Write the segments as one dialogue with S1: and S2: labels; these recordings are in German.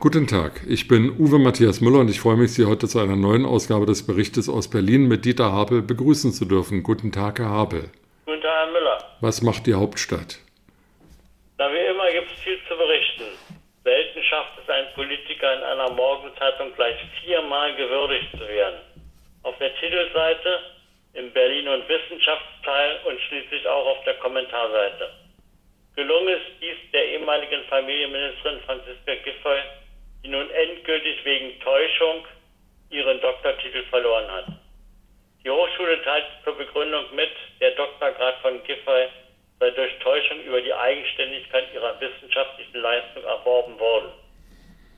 S1: Guten Tag, ich bin Uwe Matthias Müller und ich freue mich, Sie heute zu einer neuen Ausgabe des Berichtes aus Berlin mit Dieter Habel begrüßen zu dürfen. Guten Tag, Herr Habel.
S2: Guten Tag, Herr Müller.
S1: Was macht die Hauptstadt?
S2: Na, wie immer gibt es viel zu berichten. Selten schafft es ein Politiker in einer Morgenzeitung gleich viermal gewürdigt zu werden. Auf der Titelseite, im Berlin- und Wissenschaftsteil und schließlich auch auf der Kommentarseite. Gelungen ist dies der ehemaligen Familienministerin Franziska Giffey die nun endgültig wegen Täuschung ihren Doktortitel verloren hat. Die Hochschule teilt zur Begründung mit, der Doktorgrad von Giffey sei durch Täuschung über die Eigenständigkeit ihrer wissenschaftlichen Leistung erworben worden.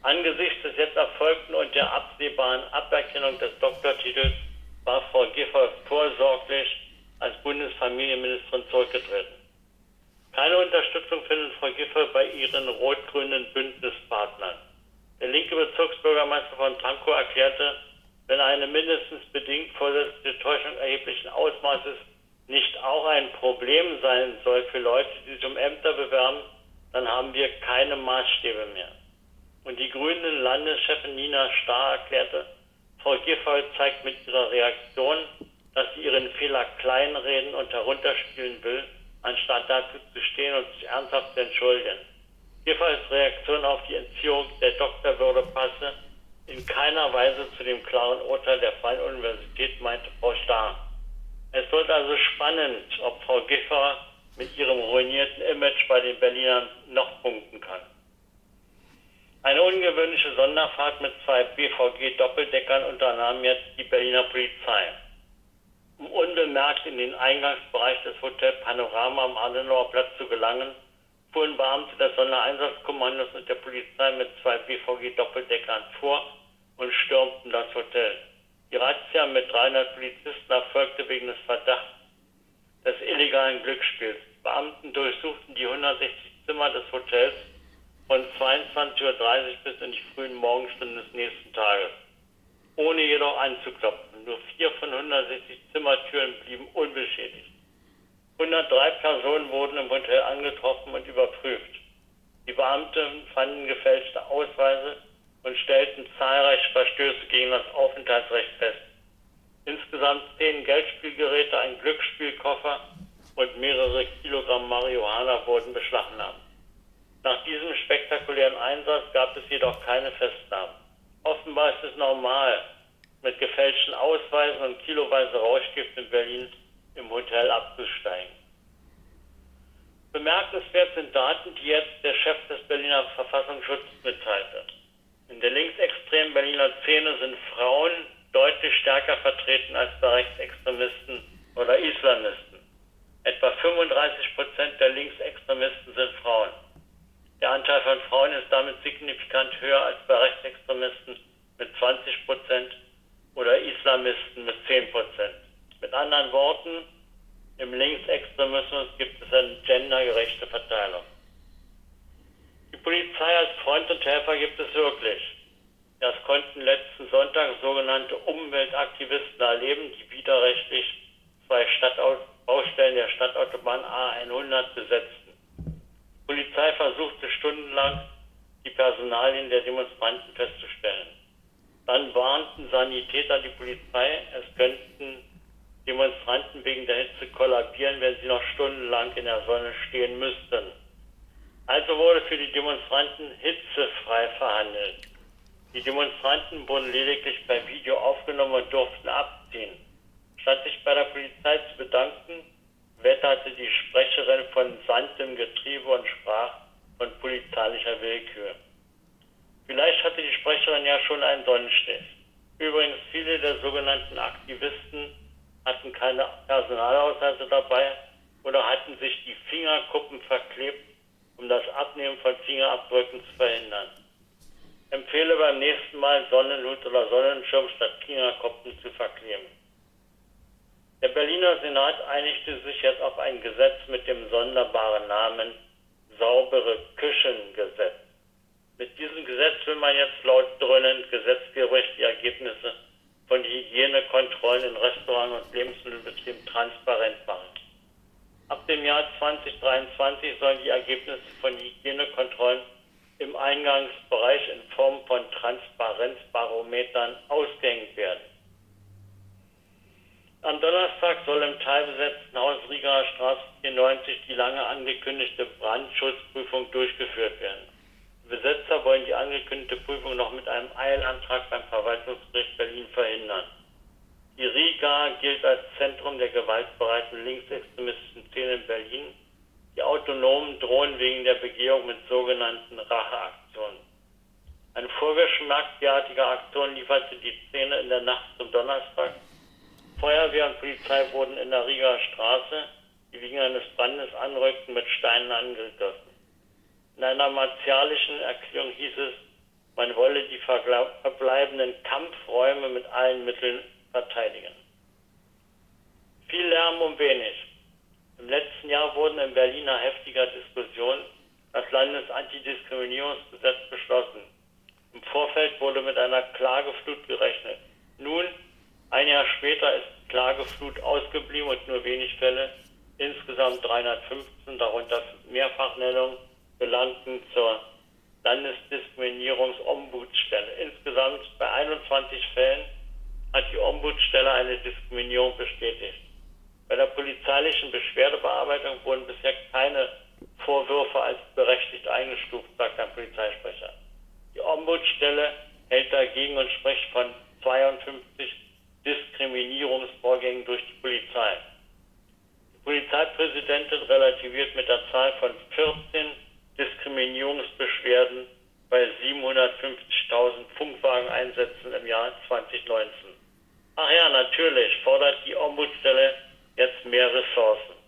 S2: Angesichts des jetzt erfolgten und der absehbaren Aberkennung des Doktortitels war Frau Giffey vorsorglich als Bundesfamilienministerin zurückgetreten. Keine Unterstützung findet Frau Giffey bei ihren rot-grünen Bündnispartnern. Der linke Bezirksbürgermeister von Pankow erklärte, wenn eine mindestens bedingt vorsätzliche Täuschung erheblichen Ausmaßes nicht auch ein Problem sein soll für Leute, die sich um Ämter bewerben, dann haben wir keine Maßstäbe mehr. Und die grünen Landeschefin Nina Starr erklärte, Frau Giffey zeigt mit ihrer Reaktion, dass sie ihren Fehler kleinreden und herunterspielen will, anstatt dazu zu stehen und sich ernsthaft zu entschuldigen. Giffey's Reaktion auf die Entziehung der Doktorwürde passe in keiner Weise zu dem klaren Urteil der Freien Universität, meinte Frau Starr. Es wird also spannend, ob Frau Giffer mit ihrem ruinierten Image bei den Berlinern noch punkten kann. Eine ungewöhnliche Sonderfahrt mit zwei BVG-Doppeldeckern unternahm jetzt die Berliner Polizei. Um unbemerkt in den Eingangsbereich des Hotel Panorama am Adenauer Platz zu gelangen, fuhren Beamte des Sondereinsatzkommandos und der Polizei mit zwei BVG-Doppeldeckern vor und stürmten das Hotel. Die Razzia mit 300 Polizisten erfolgte wegen des Verdachts des illegalen Glücksspiels. Beamten durchsuchten die 160 Zimmer des Hotels von 22.30 Uhr bis in die frühen Morgenstunden des nächsten Tages, ohne jedoch anzuklopfen. Nur vier von 160 Zimmertüren blieben unbeschädigt. 103 Personen wurden im Hotel angetroffen und überprüft. Die Beamten fanden gefälschte Ausweise und stellten zahlreiche Verstöße gegen das Aufenthaltsrecht fest. Insgesamt zehn Geldspielgeräte, ein Glücksspielkoffer und mehrere Kilogramm Marihuana wurden beschlagnahmt. Nach diesem spektakulären Einsatz gab es jedoch keine Festnahmen. Offenbar ist es normal, mit gefälschten Ausweisen und kiloweise Rauschgift in Berlin im Hotel abzusteigen. Bemerkenswert sind Daten, die jetzt der Chef des Berliner Verfassungsschutzes mitteilte. In der linksextremen Berliner Szene sind Frauen deutlich stärker vertreten als bei Rechtsextremisten oder Islamisten. Etwa 35 Prozent der Linksextremisten sind Frauen. Der Anteil von Frauen ist damit signifikant höher als bei Rechtsextremisten mit 20 Prozent oder Islamisten mit 10 Prozent. Mit anderen Worten, im Linksextremismus gibt es eine gendergerechte Verteilung. Die Polizei als Freund und Helfer gibt es wirklich. Das konnten letzten Sonntag sogenannte Umweltaktivisten erleben, die widerrechtlich zwei Baustellen der Stadtautobahn A100 besetzten. Die Polizei versuchte stundenlang, die Personalien der Demonstranten festzustellen. Dann warnten Sanitäter die Polizei, es Hitze kollabieren, wenn sie noch stundenlang in der Sonne stehen müssten. Also wurde für die Demonstranten hitzefrei verhandelt. Die Demonstranten wurden lediglich per Video aufgenommen und durften abziehen. Statt sich bei der Polizei zu bedanken, wetterte die Sprecherin von Sand im Getriebe und sprach von polizeilicher Willkür. Vielleicht hatte die Sprecherin ja schon einen Sonnenstich. Übrigens, viele der sogenannten Aktivisten hatten keine Personalausweise dabei oder hatten sich die Fingerkuppen verklebt, um das Abnehmen von Fingerabdrücken zu verhindern. Empfehle beim nächsten Mal Sonnenhut oder Sonnenschirm statt Fingerkuppen zu verkleben. Berliner Senat einigte sich jetzt auf ein Gesetz mit dem sonderbaren Namen Saubere Küchengesetz. Mit diesem Gesetz will man jetzt laut dröhnend Gesetzgerecht die Ergebnisse von Hygienekontrollen in Restaurants und Lebensmittelbetrieben transparent machen. Ab dem Jahr 2023 sollen die Ergebnisse von Hygienekontrollen im Eingangsbereich in Form von Transparenzbarometern ausgehängt werden. Am Donnerstag soll im teilbesetzten Haus Rieger Straße 94 die lange angekündigte Brandschutzprüfung durchgeführt werden. Besetzer wollen die angekündigte Prüfung noch mit einem Eilantrag beim Verwaltungsgericht Berlin verhindern. Die Riga gilt als Zentrum der gewaltbereiten linksextremistischen Szene in Berlin. Die Autonomen drohen wegen der Begehung mit sogenannten Racheaktionen. Eine Vorgeschmack derartiger Aktionen lieferte die Szene in der Nacht zum Donnerstag Feuerwehr und Polizei wurden in der Rieger Straße, die wegen eines Brandes anrückten, mit Steinen angegriffen. In einer martialischen Erklärung hieß es, man wolle die verbleibenden Kampfräume mit allen Mitteln verteidigen. Viel Lärm um wenig. Im letzten Jahr wurden in Berliner heftiger Diskussion das Landesantidiskriminierungsgesetz beschlossen. Im Vorfeld wurde mit einer Klageflut gerechnet. Nun ein Jahr später ist Klageflut ausgeblieben und nur wenig Fälle, insgesamt 315, darunter Mehrfachnennung, gelangten zur Landesdiskriminierungsombudsstelle. Insgesamt bei 21 Fällen hat die Ombudsstelle eine Diskriminierung bestätigt. Bei der polizeilichen Beschwerdebearbeitung wurden bisher keine Vorwürfe als berechtigt eingestuft, sagt ein Polizeisprecher. Die Ombudsstelle hält dagegen und spricht von 52 Diskriminierungsvorgängen durch die Polizei. Die Polizeipräsidentin relativiert mit der Zahl von 14 Diskriminierungsbeschwerden bei 750.000 Funkwageneinsätzen im Jahr 2019. Ach ja, natürlich fordert die Ombudsstelle jetzt mehr Ressourcen.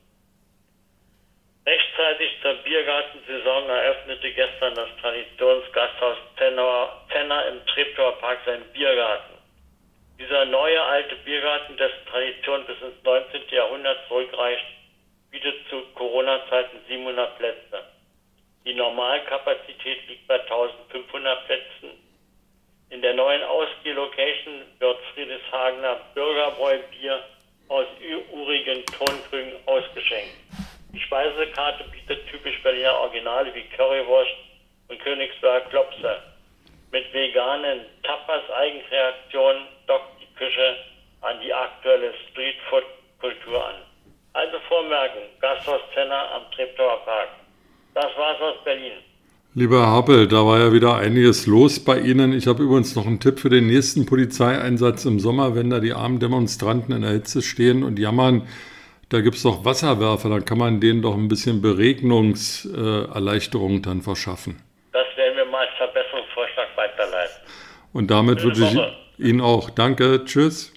S2: Rechtzeitig zur Biergartensaison eröffnete gestern das Traditionsgasthaus Tenner im Treptower Park seinen Biergarten. Dieser neue alte Biergarten, dessen Tradition bis ins 19. Jahrhundert zurückreicht, bietet zu Corona-Zeiten 700 Plätze. Die Normalkapazität liegt bei 1500 Plätzen. In der neuen Ausgeh-Location wird Friedrichshagener Bürgerbräu-Bier aus urigen Tonkrügen ausgeschenkt. Die Speisekarte bietet typisch Berliner Originale wie Currywurst und Königsberger Klopse. Mit veganen Tapas-Eigenkreationen dockt die Küche an die aktuelle Streetfood-Kultur an. Also vormerken, Gasthaus Zenner am Treptower Park. Das war's aus Berlin.
S1: Lieber Herr Happel, da war ja wieder einiges los bei Ihnen. Ich habe übrigens noch einen Tipp für den nächsten Polizeieinsatz im Sommer, wenn da die armen Demonstranten in der Hitze stehen und jammern. Da gibt es doch Wasserwerfer, dann kann man denen doch ein bisschen Beregnungserleichterung dann verschaffen.
S2: Das werden wir mal als Verbesserungsvorschlag weiterleiten.
S1: Und damit würde ich Ihnen auch danke. Tschüss.